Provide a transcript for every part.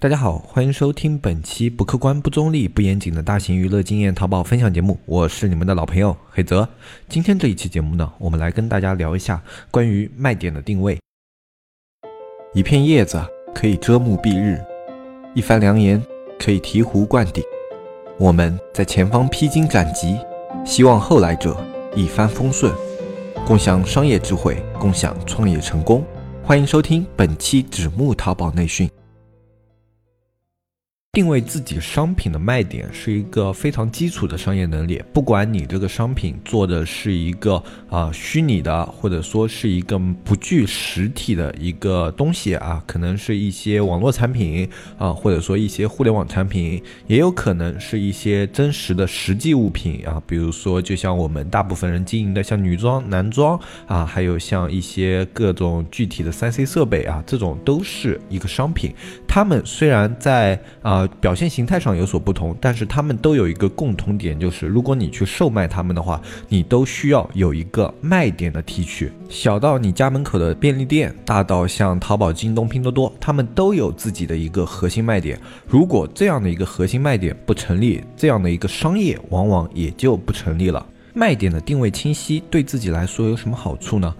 大家好，欢迎收听本期不客观、不中立、不严谨的大型娱乐经验淘宝分享节目，我是你们的老朋友黑泽。今天这一期节目呢，我们来跟大家聊一下关于卖点的定位。一片叶子可以遮目蔽日，一番良言可以醍醐灌顶。我们在前方披荆斩棘，希望后来者一帆风顺，共享商业智慧，共享创业成功。欢迎收听本期纸木淘宝内训。定位自己商品的卖点是一个非常基础的商业能力。不管你这个商品做的是一个啊虚拟的，或者说是一个不具实体的一个东西啊，可能是一些网络产品啊，或者说一些互联网产品，也有可能是一些真实的实际物品啊，比如说就像我们大部分人经营的像女装、男装啊，还有像一些各种具体的三 C 设备啊，这种都是一个商品。他们虽然在啊。呃表现形态上有所不同，但是他们都有一个共同点，就是如果你去售卖他们的话，你都需要有一个卖点的提取。小到你家门口的便利店，大到像淘宝、京东、拼多多，他们都有自己的一个核心卖点。如果这样的一个核心卖点不成立，这样的一个商业往往也就不成立了。卖点的定位清晰，对自己来说有什么好处呢？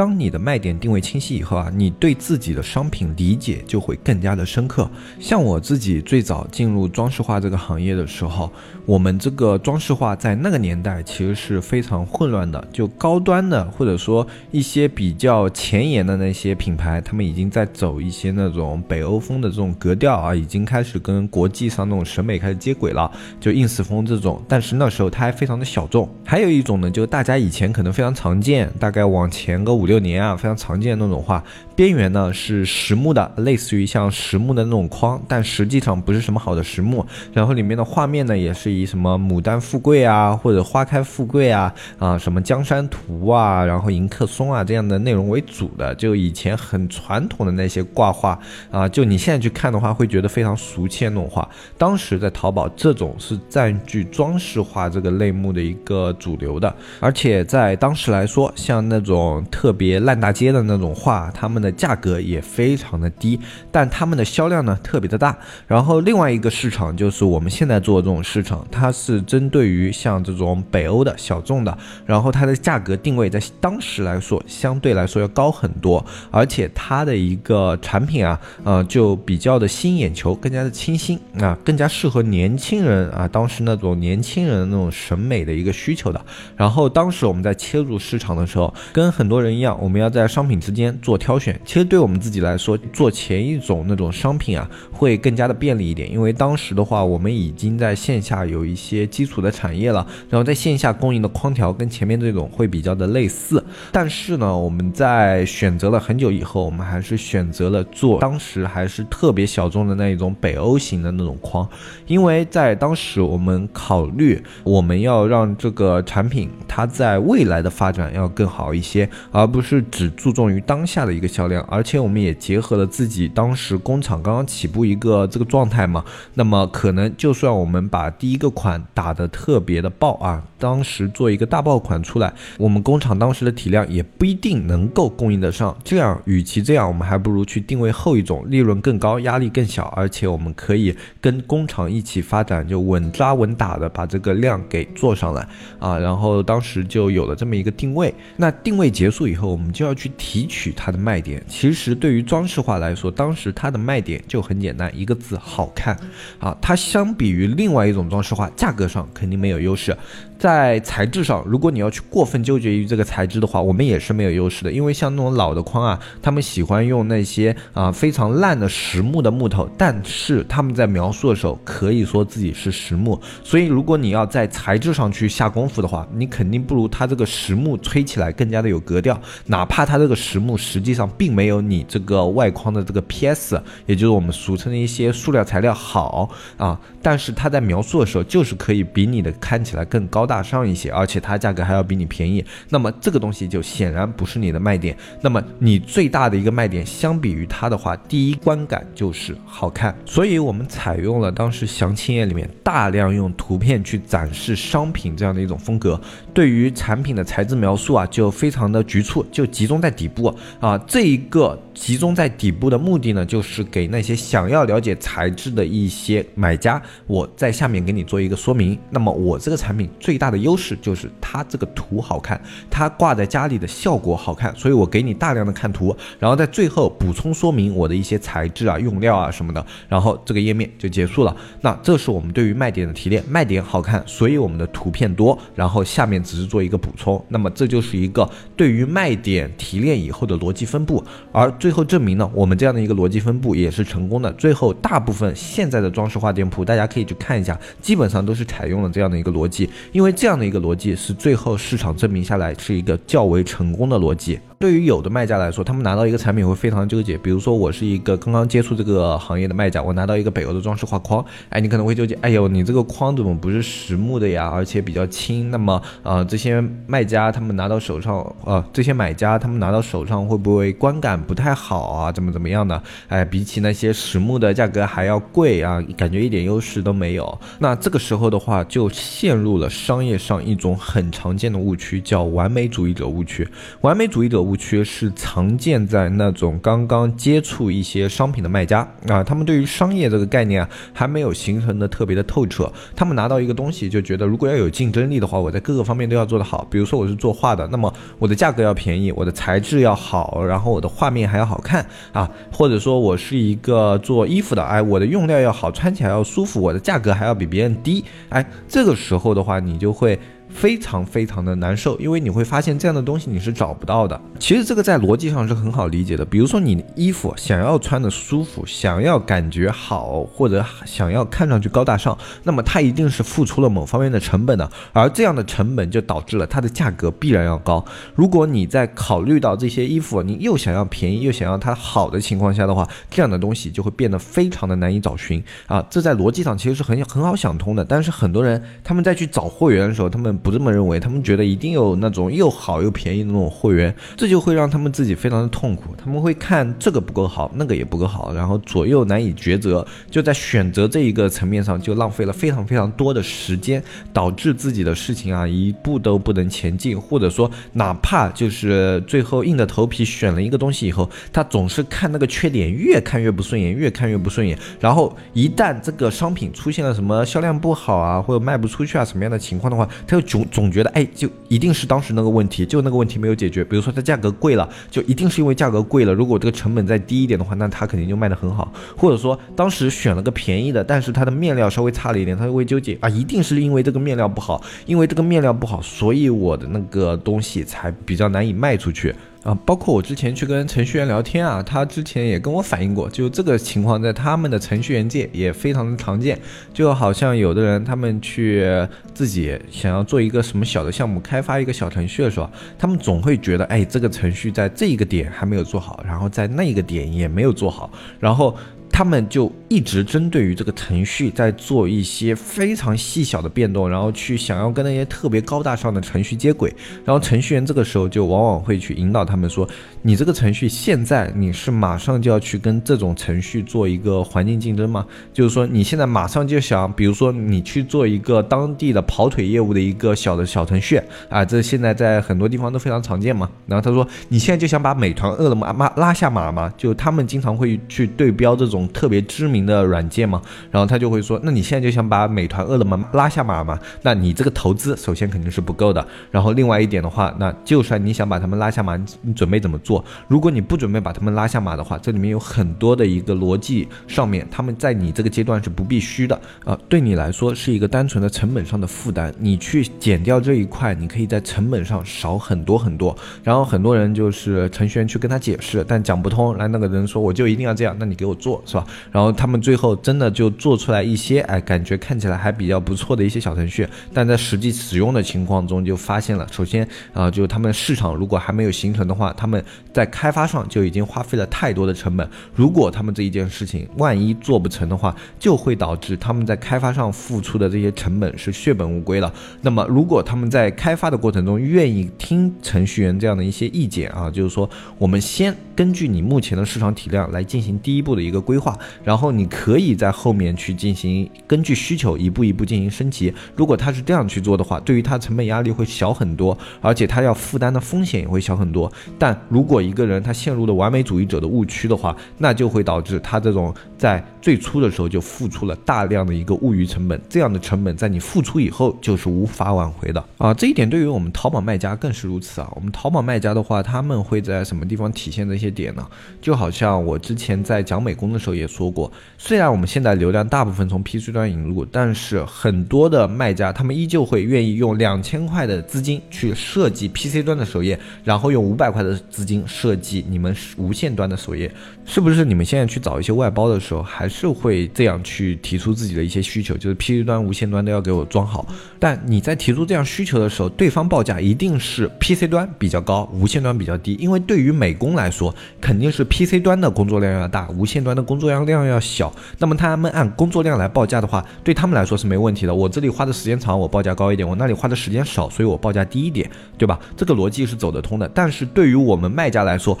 当你的卖点定位清晰以后啊，你对自己的商品理解就会更加的深刻。像我自己最早进入装饰画这个行业的时候，我们这个装饰画在那个年代其实是非常混乱的，就高端的或者说一些比较前沿的那些品牌，他们已经在走一些那种北欧风的这种格调啊，已经开始跟国际上那种审美开始接轨了，就 ins 风这种。但是那时候它还非常的小众。还有一种呢，就大家以前可能非常常见，大概往前个五。六年啊，非常常见的那种画，边缘呢是实木的，类似于像实木的那种框，但实际上不是什么好的实木。然后里面的画面呢，也是以什么牡丹富贵啊，或者花开富贵啊，啊什么江山图啊，然后迎客松啊这样的内容为主的，就以前很传统的那些挂画啊，就你现在去看的话，会觉得非常俗气那种画。当时在淘宝，这种是占据装饰画这个类目的一个主流的，而且在当时来说，像那种特。别烂大街的那种画，他们的价格也非常的低，但他们的销量呢特别的大。然后另外一个市场就是我们现在做的这种市场，它是针对于像这种北欧的小众的，然后它的价格定位在当时来说相对来说要高很多，而且它的一个产品啊，呃，就比较的吸引眼球，更加的清新啊，更加适合年轻人啊，当时那种年轻人的那种审美的一个需求的。然后当时我们在切入市场的时候，跟很多人一样。我们要在商品之间做挑选，其实对我们自己来说，做前一种那种商品啊，会更加的便利一点。因为当时的话，我们已经在线下有一些基础的产业了，然后在线下供应的框条跟前面这种会比较的类似。但是呢，我们在选择了很久以后，我们还是选择了做当时还是特别小众的那一种北欧型的那种框，因为在当时我们考虑我们要让这个产品它在未来的发展要更好一些，而不。是只注重于当下的一个销量，而且我们也结合了自己当时工厂刚刚起步一个这个状态嘛。那么可能就算我们把第一个款打得特别的爆啊，当时做一个大爆款出来，我们工厂当时的体量也不一定能够供应得上。这样，与其这样，我们还不如去定位后一种，利润更高，压力更小，而且我们可以跟工厂一起发展，就稳扎稳打的把这个量给做上来啊。然后当时就有了这么一个定位。那定位结束以后。我们就要去提取它的卖点。其实对于装饰画来说，当时它的卖点就很简单，一个字：好看。啊，它相比于另外一种装饰画，价格上肯定没有优势。在材质上，如果你要去过分纠结于这个材质的话，我们也是没有优势的。因为像那种老的框啊，他们喜欢用那些啊非常烂的实木的木头，但是他们在描述的时候可以说自己是实木。所以如果你要在材质上去下功夫的话，你肯定不如它这个实木吹起来更加的有格调。哪怕它这个实木实际上并没有你这个外框的这个 PS，也就是我们俗称的一些塑料材料好啊，但是它在描述的时候就是可以比你的看起来更高大。上一些，而且它价格还要比你便宜，那么这个东西就显然不是你的卖点。那么你最大的一个卖点，相比于它的话，第一观感就是好看。所以我们采用了当时详情页里面大量用图片去展示商品这样的一种风格。对于产品的材质描述啊，就非常的局促，就集中在底部啊。这一个集中在底部的目的呢，就是给那些想要了解材质的一些买家，我在下面给你做一个说明。那么我这个产品最大的优势就是它这个图好看，它挂在家里的效果好看，所以我给你大量的看图，然后在最后补充说明我的一些材质啊、用料啊什么的，然后这个页面就结束了。那这是我们对于卖点的提炼，卖点好看，所以我们的图片多，然后下面只是做一个补充。那么这就是一个对于卖点提炼以后的逻辑分布，而最后证明呢，我们这样的一个逻辑分布也是成功的。最后大部分现在的装饰画店铺，大家可以去看一下，基本上都是采用了这样的一个逻辑，因为这样的一个逻辑是最后市场证明下来是一个较为成功的逻辑。对于有的卖家来说，他们拿到一个产品会非常纠结。比如说，我是一个刚刚接触这个行业的卖家，我拿到一个北欧的装饰画框，哎，你可能会纠结，哎呦，你这个框怎么不是实木的呀？而且比较轻。那么，呃，这些卖家他们拿到手上，呃，这些买家他们拿到手上会不会观感不太好啊？怎么怎么样的？哎，比起那些实木的价格还要贵啊，感觉一点优势都没有。那这个时候的话，就陷入了商业上一种很常见的误区，叫完美主义者误区。完美主义者。误区是常见在那种刚刚接触一些商品的卖家啊，他们对于商业这个概念啊还没有形成的特别的透彻。他们拿到一个东西就觉得，如果要有竞争力的话，我在各个方面都要做得好。比如说我是做画的，那么我的价格要便宜，我的材质要好，然后我的画面还要好看啊。或者说我是一个做衣服的，哎，我的用料要好，穿起来要舒服，我的价格还要比别人低。哎，这个时候的话，你就会。非常非常的难受，因为你会发现这样的东西你是找不到的。其实这个在逻辑上是很好理解的。比如说你的衣服想要穿的舒服，想要感觉好，或者想要看上去高大上，那么它一定是付出了某方面的成本的，而这样的成本就导致了它的价格必然要高。如果你在考虑到这些衣服，你又想要便宜又想要它好的情况下的话，这样的东西就会变得非常的难以找寻啊。这在逻辑上其实是很很好想通的。但是很多人他们在去找货源的时候，他们不这么认为，他们觉得一定有那种又好又便宜的那种货源，这就会让他们自己非常的痛苦。他们会看这个不够好，那个也不够好，然后左右难以抉择，就在选择这一个层面上就浪费了非常非常多的时间，导致自己的事情啊一步都不能前进，或者说哪怕就是最后硬着头皮选了一个东西以后，他总是看那个缺点，越看越不顺眼，越看越不顺眼。然后一旦这个商品出现了什么销量不好啊，或者卖不出去啊什么样的情况的话，他就总总觉得哎，就一定是当时那个问题，就那个问题没有解决。比如说它价格贵了，就一定是因为价格贵了。如果这个成本再低一点的话，那它肯定就卖得很好。或者说当时选了个便宜的，但是它的面料稍微差了一点，它就会纠结啊，一定是因为这个面料不好，因为这个面料不好，所以我的那个东西才比较难以卖出去。啊，包括我之前去跟程序员聊天啊，他之前也跟我反映过，就这个情况在他们的程序员界也非常的常见。就好像有的人他们去自己想要做一个什么小的项目，开发一个小程序的时候，他们总会觉得，哎，这个程序在这一个点还没有做好，然后在那一个点也没有做好，然后。他们就一直针对于这个程序在做一些非常细小的变动，然后去想要跟那些特别高大上的程序接轨，然后程序员这个时候就往往会去引导他们说：“你这个程序现在你是马上就要去跟这种程序做一个环境竞争吗？就是说你现在马上就想，比如说你去做一个当地的跑腿业务的一个小的小程序啊，这现在在很多地方都非常常见嘛。然后他说你现在就想把美团、饿了么拉拉下马吗？就他们经常会去对标这种。特别知名的软件嘛，然后他就会说，那你现在就想把美团、饿了么拉下马嘛？那你这个投资首先肯定是不够的。然后另外一点的话，那就算你想把他们拉下马，你准备怎么做？如果你不准备把他们拉下马的话，这里面有很多的一个逻辑上面，他们在你这个阶段是不必须的啊，对你来说是一个单纯的成本上的负担。你去减掉这一块，你可以在成本上少很多很多。然后很多人就是程序员去跟他解释，但讲不通。来那个人说我就一定要这样，那你给我做是吧？吧？然后他们最后真的就做出来一些，哎，感觉看起来还比较不错的一些小程序，但在实际使用的情况中就发现了，首先啊，就他们市场如果还没有形成的话，他们在开发上就已经花费了太多的成本。如果他们这一件事情万一做不成的话，就会导致他们在开发上付出的这些成本是血本无归了。那么如果他们在开发的过程中愿意听程序员这样的一些意见啊，就是说我们先根据你目前的市场体量来进行第一步的一个规话，然后你可以在后面去进行根据需求一步一步进行升级。如果他是这样去做的话，对于他成本压力会小很多，而且他要负担的风险也会小很多。但如果一个人他陷入了完美主义者的误区的话，那就会导致他这种在最初的时候就付出了大量的一个物欲成本，这样的成本在你付出以后就是无法挽回的啊！这一点对于我们淘宝卖家更是如此啊！我们淘宝卖家的话，他们会在什么地方体现这些点呢？就好像我之前在讲美工的时候也说过，虽然我们现在流量大部分从 PC 端引入，但是很多的卖家他们依旧会愿意用两千块的资金去设计 PC 端的首页，然后用五百块的资金设计你们无线端的首页。是不是你们现在去找一些外包的时候，还是会这样去提出自己的一些需求，就是 PC 端、无线端都要给我装好？但你在提出这样需求的时候，对方报价一定是 PC 端比较高，无线端比较低，因为对于美工来说，肯定是 PC 端的工作量要大，无线端的工作量量要小。那么他们按工作量来报价的话，对他们来说是没问题的。我这里花的时间长，我报价高一点；我那里花的时间少，所以我报价低一点，对吧？这个逻辑是走得通的。但是对于我们卖家来说，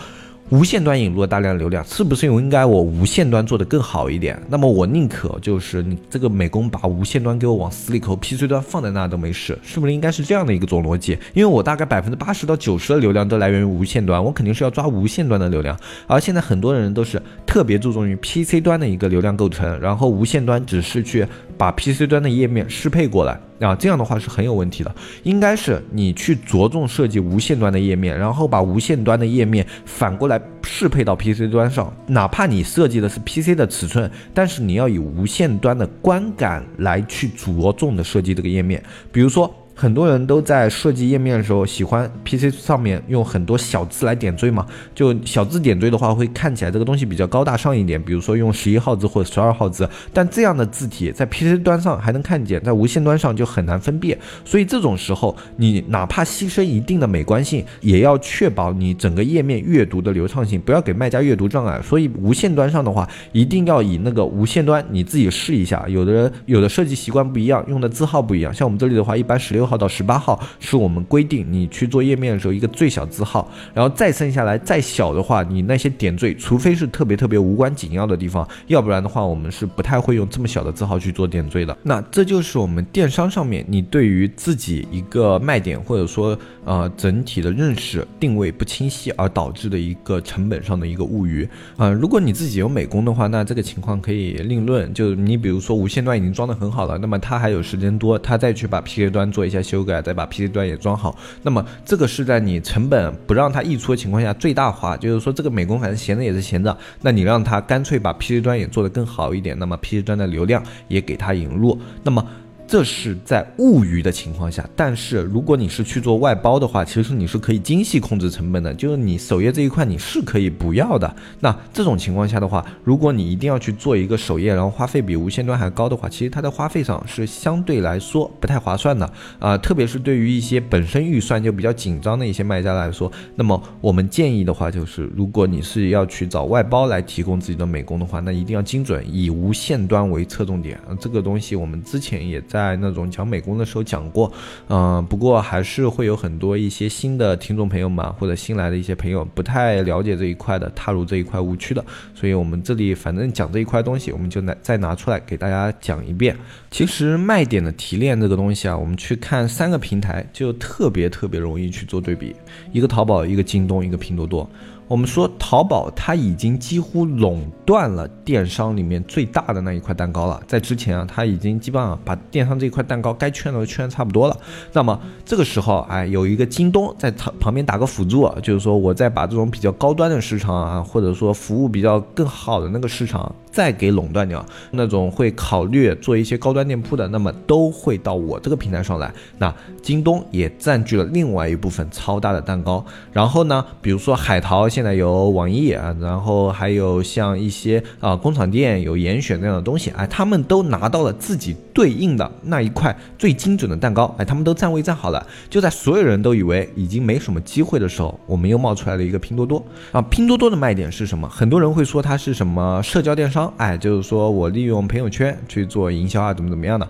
无线端引入了大量流量，是不是应该我无线端做得更好一点？那么我宁可就是你这个美工把无线端给我往死里抠，PC 端放在那都没事，是不是应该是这样的一个总逻辑？因为我大概百分之八十到九十的流量都来源于无线端，我肯定是要抓无线端的流量。而现在很多人都是特别注重于 PC 端的一个流量构成，然后无线端只是去把 PC 端的页面适配过来。啊，这样的话是很有问题的。应该是你去着重设计无线端的页面，然后把无线端的页面反过来适配到 PC 端上。哪怕你设计的是 PC 的尺寸，但是你要以无线端的观感来去着重的设计这个页面。比如说。很多人都在设计页面的时候，喜欢 PC 上面用很多小字来点缀嘛。就小字点缀的话，会看起来这个东西比较高大上一点。比如说用十一号字或者十二号字，但这样的字体在 PC 端上还能看见，在无线端上就很难分辨。所以这种时候，你哪怕牺牲一定的美观性，也要确保你整个页面阅读的流畅性，不要给卖家阅读障碍。所以无线端上的话，一定要以那个无线端你自己试一下。有的人有的设计习惯不一样，用的字号不一样。像我们这里的话，一般十六。号到十八号是我们规定你去做页面的时候一个最小字号，然后再剩下来再小的话，你那些点缀，除非是特别特别无关紧要的地方，要不然的话，我们是不太会用这么小的字号去做点缀的。那这就是我们电商上面你对于自己一个卖点或者说呃整体的认识定位不清晰而导致的一个成本上的一个误区啊。如果你自己有美工的话，那这个情况可以另论。就你比如说无线端已经装的很好了，那么他还有时间多，他再去把 PK 端做一下。修改，再把 PC 端也装好。那么这个是在你成本不让它溢出的情况下最大化，就是说这个美工反正闲着也是闲着，那你让它干脆把 PC 端也做得更好一点，那么 PC 端的流量也给它引入，那么。这是在物余的情况下，但是如果你是去做外包的话，其实你是可以精细控制成本的。就是你首页这一块你是可以不要的。那这种情况下的话，如果你一定要去做一个首页，然后花费比无线端还高的话，其实它的花费上是相对来说不太划算的啊。特别是对于一些本身预算就比较紧张的一些卖家来说，那么我们建议的话就是，如果你是要去找外包来提供自己的美工的话，那一定要精准，以无线端为侧重点。这个东西我们之前也在。在那种讲美工的时候讲过，嗯，不过还是会有很多一些新的听众朋友们或者新来的一些朋友不太了解这一块的，踏入这一块误区的，所以我们这里反正讲这一块东西，我们就拿再拿出来给大家讲一遍。其实卖点的提炼这个东西啊，我们去看三个平台就特别特别容易去做对比，一个淘宝，一个京东，一个拼多多。我们说淘宝它已经几乎垄断了电商里面最大的那一块蛋糕了，在之前啊，它已经基本上把电商这一块蛋糕该圈的都圈差不多了。那么这个时候，哎，有一个京东在旁旁边打个辅助，就是说我再把这种比较高端的市场啊，或者说服务比较更好的那个市场。再给垄断掉，那种会考虑做一些高端店铺的，那么都会到我这个平台上来。那京东也占据了另外一部分超大的蛋糕。然后呢，比如说海淘现现在有网易啊，然后还有像一些啊工厂店有严选那样的东西，哎，他们都拿到了自己对应的那一块最精准的蛋糕，哎，他们都站位站好了。就在所有人都以为已经没什么机会的时候，我们又冒出来了一个拼多多啊。拼多多的卖点是什么？很多人会说它是什么社交电商，哎，就是说我利用朋友圈去做营销啊，怎么怎么样的。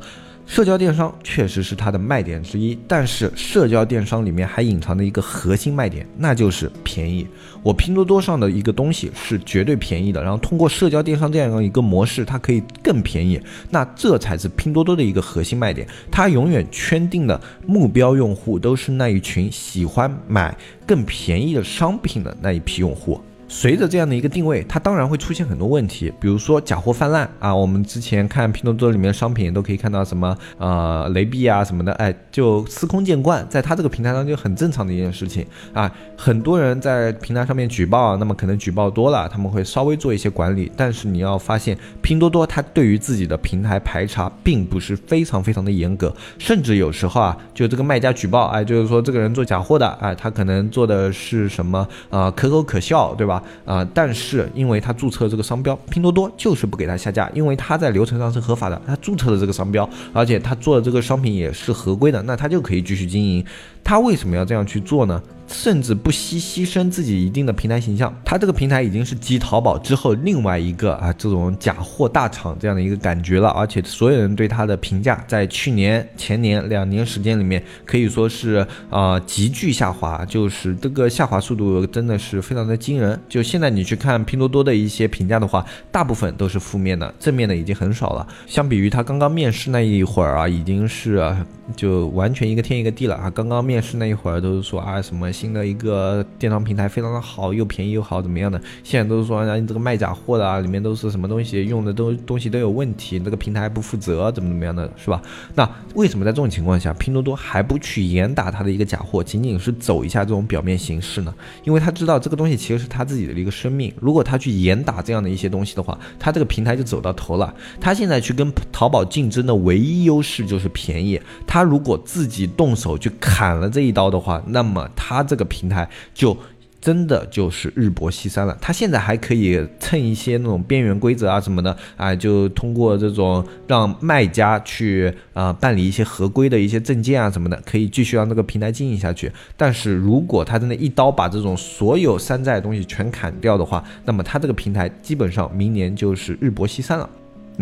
社交电商确实是它的卖点之一，但是社交电商里面还隐藏着一个核心卖点，那就是便宜。我拼多多上的一个东西是绝对便宜的，然后通过社交电商这样一个模式，它可以更便宜，那这才是拼多多的一个核心卖点。它永远圈定的目标用户都是那一群喜欢买更便宜的商品的那一批用户。随着这样的一个定位，它当然会出现很多问题，比如说假货泛滥啊。我们之前看拼多多里面的商品都可以看到什么呃雷币啊什么的，哎，就司空见惯，在它这个平台上就很正常的一件事情啊。很多人在平台上面举报，那么可能举报多了，他们会稍微做一些管理，但是你要发现拼多多它对于自己的平台排查并不是非常非常的严格，甚至有时候啊，就这个卖家举报，哎，就是说这个人做假货的，哎，他可能做的是什么啊可口可笑，对吧？啊，但是因为他注册这个商标，拼多多就是不给他下架，因为他在流程上是合法的，他注册了这个商标，而且他做的这个商品也是合规的，那他就可以继续经营。他为什么要这样去做呢？甚至不惜牺牲自己一定的平台形象，他这个平台已经是继淘宝之后另外一个啊这种假货大厂这样的一个感觉了，而且所有人对他的评价在去年、前年两年时间里面可以说是啊急剧下滑，就是这个下滑速度真的是非常的惊人。就现在你去看拼多多的一些评价的话，大部分都是负面的，正面的已经很少了。相比于他刚刚面试那一会儿啊，已经是就完全一个天一个地了啊！刚刚面试那一会儿都是说啊什么。新的一个电商平台非常的好，又便宜又好，怎么样的？现在都是说啊，你这个卖假货的啊，里面都是什么东西，用的都东西都有问题，这个平台不负责，怎么怎么样的，是吧？那为什么在这种情况下，拼多多还不去严打它的一个假货，仅仅是走一下这种表面形式呢？因为他知道这个东西其实是他自己的一个生命，如果他去严打这样的一些东西的话，他这个平台就走到头了。他现在去跟淘宝竞争的唯一优势就是便宜，他他如果自己动手去砍了这一刀的话，那么他。这个平台就真的就是日薄西山了。他现在还可以蹭一些那种边缘规则啊什么的啊，就通过这种让卖家去啊办理一些合规的一些证件啊什么的，可以继续让这个平台经营下去。但是如果他真的一刀把这种所有山寨的东西全砍掉的话，那么他这个平台基本上明年就是日薄西山了。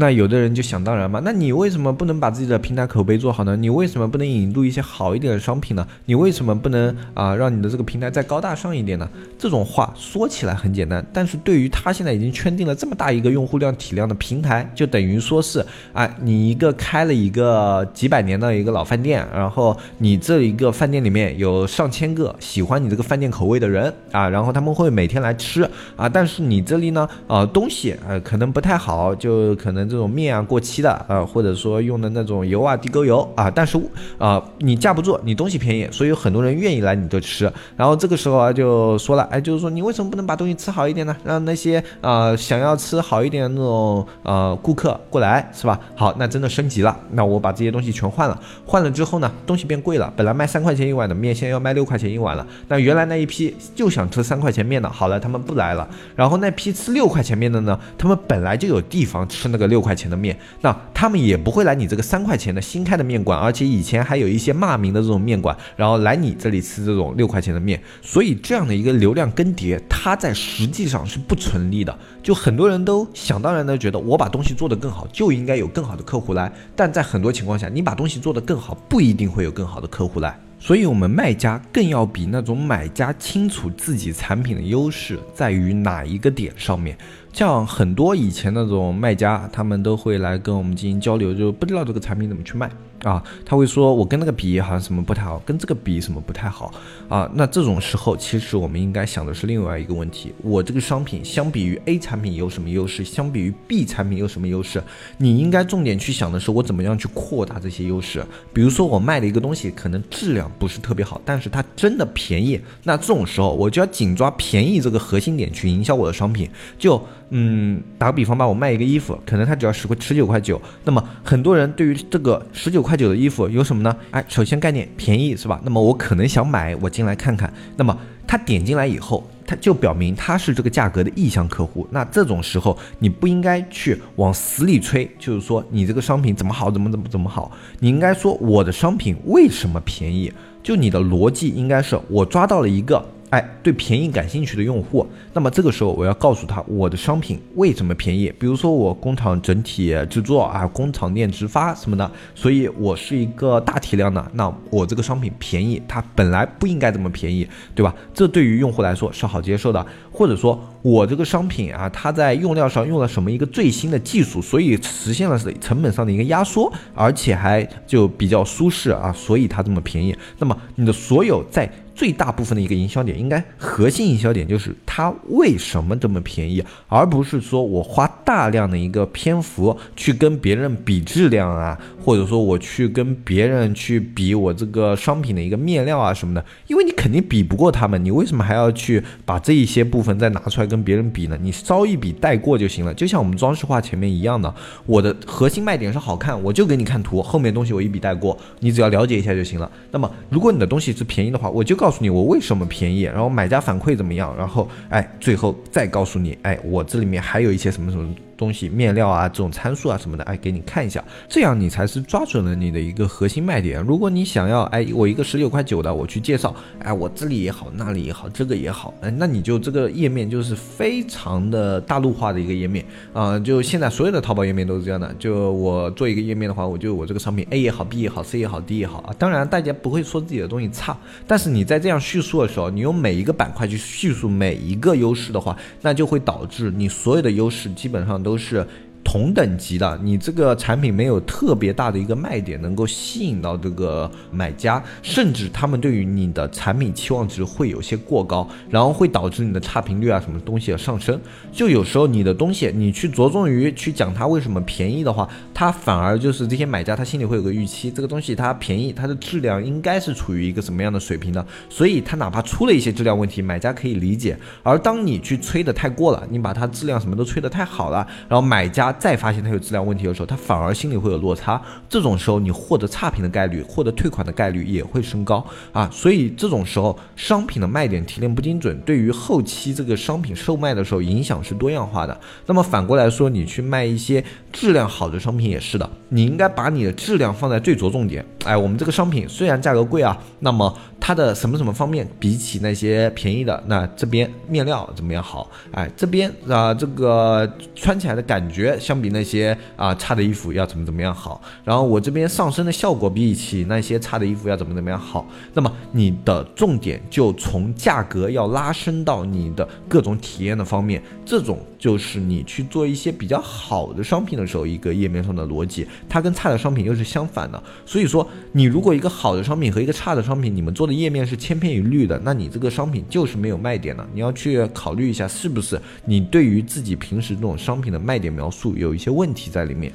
那有的人就想当然嘛，那你为什么不能把自己的平台口碑做好呢？你为什么不能引入一些好一点的商品呢？你为什么不能啊让你的这个平台再高大上一点呢？这种话说起来很简单，但是对于他现在已经圈定了这么大一个用户量体量的平台，就等于说是啊你一个开了一个几百年的一个老饭店，然后你这一个饭店里面有上千个喜欢你这个饭店口味的人啊，然后他们会每天来吃啊，但是你这里呢啊东西呃可能不太好，就可能。这种面啊过期的啊，或者说用的那种油啊地沟油啊，但是啊你架不住，你东西便宜，所以有很多人愿意来你这吃。然后这个时候啊就说了，哎，就是说你为什么不能把东西吃好一点呢？让那些啊想要吃好一点的那种呃顾客过来，是吧？好，那真的升级了，那我把这些东西全换了，换了之后呢，东西变贵了，本来卖三块钱一碗的面，现在要卖六块钱一碗了。那原来那一批就想吃三块钱面的，好了，他们不来了。然后那批吃六块钱面的呢，他们本来就有地方吃那个六。六块钱的面，那他们也不会来你这个三块钱的新开的面馆，而且以前还有一些骂名的这种面馆，然后来你这里吃这种六块钱的面，所以这样的一个流量更迭，它在实际上是不成立的。就很多人都想当然的觉得，我把东西做得更好，就应该有更好的客户来，但在很多情况下，你把东西做得更好，不一定会有更好的客户来。所以，我们卖家更要比那种买家清楚自己产品的优势在于哪一个点上面。像很多以前那种卖家，他们都会来跟我们进行交流，就不知道这个产品怎么去卖。啊，他会说，我跟那个比好像什么不太好，跟这个比什么不太好啊？那这种时候，其实我们应该想的是另外一个问题：我这个商品相比于 A 产品有什么优势？相比于 B 产品有什么优势？你应该重点去想的是，我怎么样去扩大这些优势？比如说，我卖的一个东西可能质量不是特别好，但是它真的便宜，那这种时候我就要紧抓便宜这个核心点去营销我的商品。就嗯，打个比方吧，我卖一个衣服，可能它只要十块十九块九，那么很多人对于这个十九块九的衣服有什么呢？哎，首先概念便宜是吧？那么我可能想买，我进来看看。那么他点进来以后。它就表明他是这个价格的意向客户。那这种时候，你不应该去往死里吹，就是说你这个商品怎么好，怎么怎么怎么好。你应该说我的商品为什么便宜？就你的逻辑应该是我抓到了一个。哎，对便宜感兴趣的用户，那么这个时候我要告诉他我的商品为什么便宜。比如说我工厂整体制作啊，工厂店直发什么的，所以我是一个大体量的，那我这个商品便宜，它本来不应该这么便宜，对吧？这对于用户来说是好接受的。或者说我这个商品啊，它在用料上用了什么一个最新的技术，所以实现了成本上的一个压缩，而且还就比较舒适啊，所以它这么便宜。那么你的所有在最大部分的一个营销点，应该核心营销点就是它为什么这么便宜，而不是说我花大量的一个篇幅去跟别人比质量啊，或者说我去跟别人去比我这个商品的一个面料啊什么的，因为你肯定比不过他们，你为什么还要去把这一些部分再拿出来跟别人比呢？你稍一比带过就行了，就像我们装饰画前面一样的，我的核心卖点是好看，我就给你看图，后面东西我一笔带过，你只要了解一下就行了。那么如果你的东西是便宜的话，我就告。诉你我为什么便宜，然后买家反馈怎么样，然后 哎，最后再告诉你，哎，我这里面还有一些什么什么。东西面料啊，这种参数啊什么的，哎，给你看一下，这样你才是抓准了你的一个核心卖点。如果你想要，哎，我一个十九块九的，我去介绍，哎，我这里也好，那里也好，这个也好，哎，那你就这个页面就是非常的大陆化的一个页面啊。就现在所有的淘宝页面都是这样的。就我做一个页面的话，我就我这个商品 A 也好，B 也好，C 也好，D 也好啊。当然大家不会说自己的东西差，但是你在这样叙述的时候，你用每一个板块去叙述每一个优势的话，那就会导致你所有的优势基本上都是。同等级的，你这个产品没有特别大的一个卖点，能够吸引到这个买家，甚至他们对于你的产品期望值会有些过高，然后会导致你的差评率啊什么东西的上升。就有时候你的东西，你去着重于去讲它为什么便宜的话，它反而就是这些买家他心里会有个预期，这个东西它便宜，它的质量应该是处于一个什么样的水平的，所以它哪怕出了一些质量问题，买家可以理解。而当你去吹的太过了，你把它质量什么都吹得太好了，然后买家。他再发现它有质量问题的时候，他反而心里会有落差。这种时候，你获得差评的概率、获得退款的概率也会升高啊。所以这种时候，商品的卖点提炼不精准，对于后期这个商品售卖的时候影响是多样化的。那么反过来说，你去卖一些质量好的商品也是的，你应该把你的质量放在最着重点。哎，我们这个商品虽然价格贵啊，那么它的什么什么方面比起那些便宜的，那这边面料怎么样好？哎，这边啊这个穿起来的感觉。相比那些啊差的衣服要怎么怎么样好，然后我这边上身的效果比起那些差的衣服要怎么怎么样好，那么你的重点就从价格要拉升到你的各种体验的方面，这种就是你去做一些比较好的商品的时候一个页面上的逻辑，它跟差的商品又是相反的。所以说，你如果一个好的商品和一个差的商品，你们做的页面是千篇一律的，那你这个商品就是没有卖点的。你要去考虑一下，是不是你对于自己平时这种商品的卖点描述。有一些问题在里面。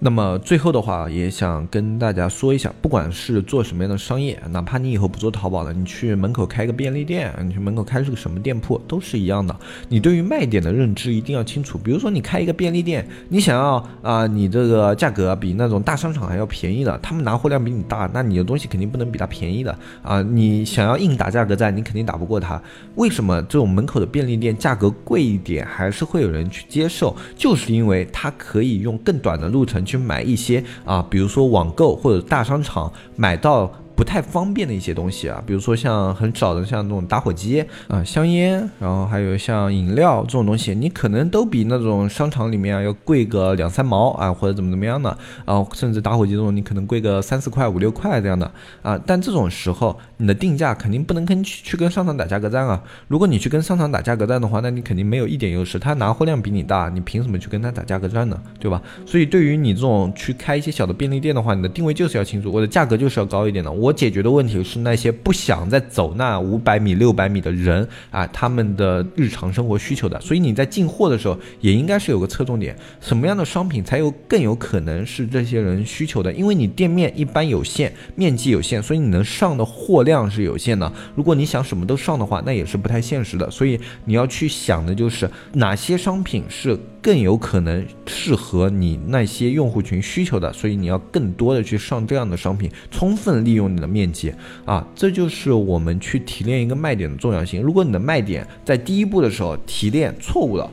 那么最后的话，也想跟大家说一下，不管是做什么样的商业，哪怕你以后不做淘宝了，你去门口开个便利店，你去门口开是个什么店铺，都是一样的。你对于卖点的认知一定要清楚。比如说你开一个便利店，你想要啊，你这个价格比那种大商场还要便宜的，他们拿货量比你大，那你的东西肯定不能比他便宜的啊。你想要硬打价格战，你肯定打不过他。为什么这种门口的便利店价格贵一点，还是会有人去接受？就是因为它可以用更短的路程。去买一些啊，比如说网购或者大商场买到。不太方便的一些东西啊，比如说像很少的像那种打火机啊、香烟，然后还有像饮料这种东西，你可能都比那种商场里面要贵个两三毛啊，或者怎么怎么样的啊，甚至打火机这种你可能贵个三四块、五六块这样的啊。但这种时候你的定价肯定不能跟去去跟商场打价格战啊。如果你去跟商场打价格战的话，那你肯定没有一点优势，他拿货量比你大，你凭什么去跟他打价格战呢？对吧？所以对于你这种去开一些小的便利店的话，你的定位就是要清楚，我的价格就是要高一点的。我。解决的问题是那些不想再走那五百米、六百米的人啊，他们的日常生活需求的。所以你在进货的时候，也应该是有个侧重点，什么样的商品才有更有可能是这些人需求的？因为你店面一般有限，面积有限，所以你能上的货量量是有限的。如果你想什么都上的话，那也是不太现实的。所以你要去想的就是哪些商品是。更有可能适合你那些用户群需求的，所以你要更多的去上这样的商品，充分利用你的面积啊，这就是我们去提炼一个卖点的重要性。如果你的卖点在第一步的时候提炼错误了，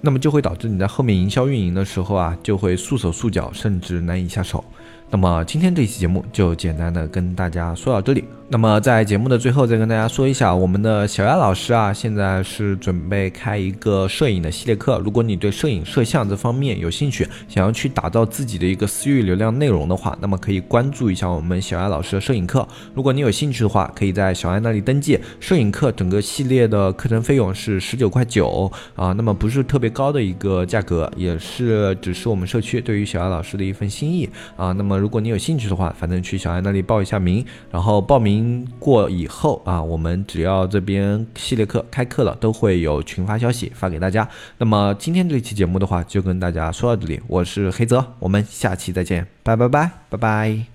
那么就会导致你在后面营销运营的时候啊，就会束手束脚，甚至难以下手。那么今天这期节目就简单的跟大家说到这里。那么在节目的最后，再跟大家说一下，我们的小丫老师啊，现在是准备开一个摄影的系列课。如果你对摄影摄像这方面有兴趣，想要去打造自己的一个私域流量内容的话，那么可以关注一下我们小丫老师的摄影课。如果你有兴趣的话，可以在小丫那里登记。摄影课整个系列的课程费用是十九块九啊，那么不是特别高的一个价格，也是只是我们社区对于小丫老师的一份心意啊。那么如果你有兴趣的话，反正去小艾那里报一下名，然后报名。过以后啊，我们只要这边系列课开课了，都会有群发消息发给大家。那么今天这期节目的话，就跟大家说到这里。我是黑泽，我们下期再见，拜拜拜拜拜。